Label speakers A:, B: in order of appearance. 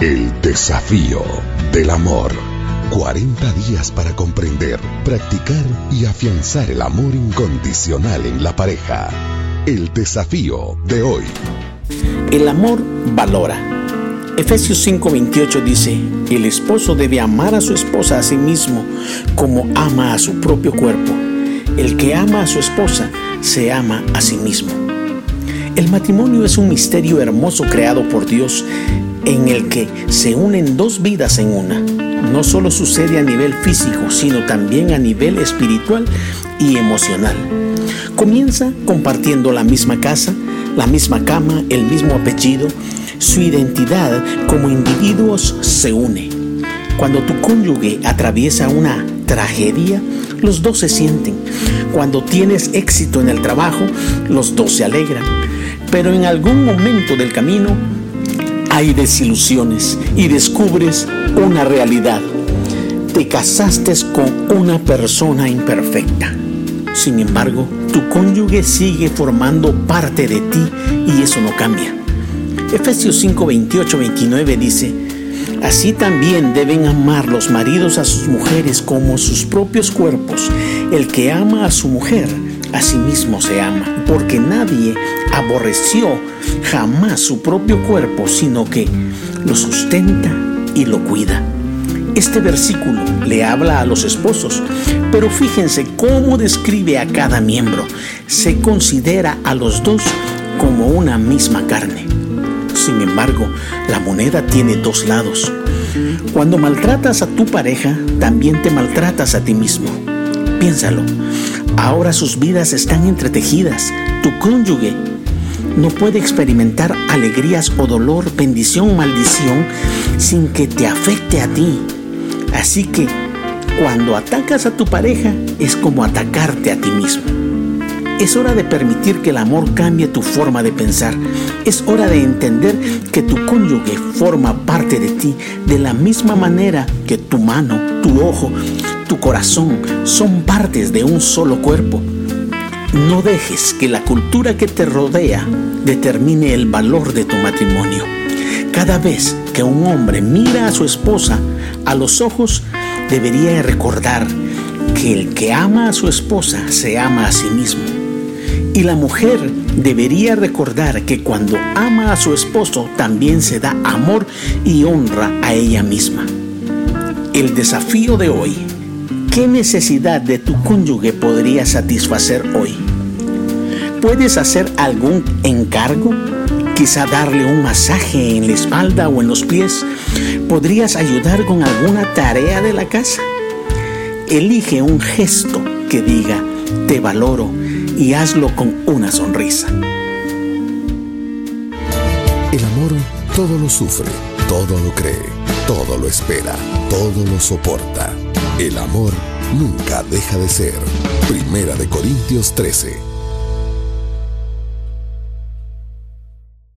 A: El desafío del amor. 40 días para comprender, practicar y afianzar el amor incondicional en la pareja. El desafío de hoy.
B: El amor valora. Efesios 5:28 dice, el esposo debe amar a su esposa a sí mismo como ama a su propio cuerpo. El que ama a su esposa se ama a sí mismo. El matrimonio es un misterio hermoso creado por Dios en el que se unen dos vidas en una. No solo sucede a nivel físico, sino también a nivel espiritual y emocional. Comienza compartiendo la misma casa, la misma cama, el mismo apellido. Su identidad como individuos se une. Cuando tu cónyuge atraviesa una tragedia, los dos se sienten. Cuando tienes éxito en el trabajo, los dos se alegran. Pero en algún momento del camino hay desilusiones y descubres una realidad. Te casaste con una persona imperfecta. Sin embargo, tu cónyuge sigue formando parte de ti y eso no cambia. Efesios 5, 28, 29 dice, Así también deben amar los maridos a sus mujeres como sus propios cuerpos. El que ama a su mujer, a sí mismo se ama, porque nadie aborreció jamás su propio cuerpo, sino que lo sustenta y lo cuida. Este versículo le habla a los esposos, pero fíjense cómo describe a cada miembro. Se considera a los dos como una misma carne. Sin embargo, la moneda tiene dos lados. Cuando maltratas a tu pareja, también te maltratas a ti mismo. Piénsalo. Ahora sus vidas están entretejidas. Tu cónyuge no puede experimentar alegrías o dolor, bendición o maldición sin que te afecte a ti. Así que cuando atacas a tu pareja es como atacarte a ti mismo. Es hora de permitir que el amor cambie tu forma de pensar. Es hora de entender que tu cónyuge forma parte de ti de la misma manera que tu mano, tu ojo, tu corazón son partes de un solo cuerpo. No dejes que la cultura que te rodea determine el valor de tu matrimonio. Cada vez que un hombre mira a su esposa a los ojos, debería recordar que el que ama a su esposa se ama a sí mismo. Y la mujer debería recordar que cuando ama a su esposo también se da amor y honra a ella misma. El desafío de hoy ¿Qué necesidad de tu cónyuge podría satisfacer hoy? ¿Puedes hacer algún encargo? Quizá darle un masaje en la espalda o en los pies. ¿Podrías ayudar con alguna tarea de la casa? Elige un gesto que diga, te valoro y hazlo con una sonrisa.
A: El amor todo lo sufre, todo lo cree, todo lo espera, todo lo soporta. El amor nunca deja de ser. Primera de Corintios 13.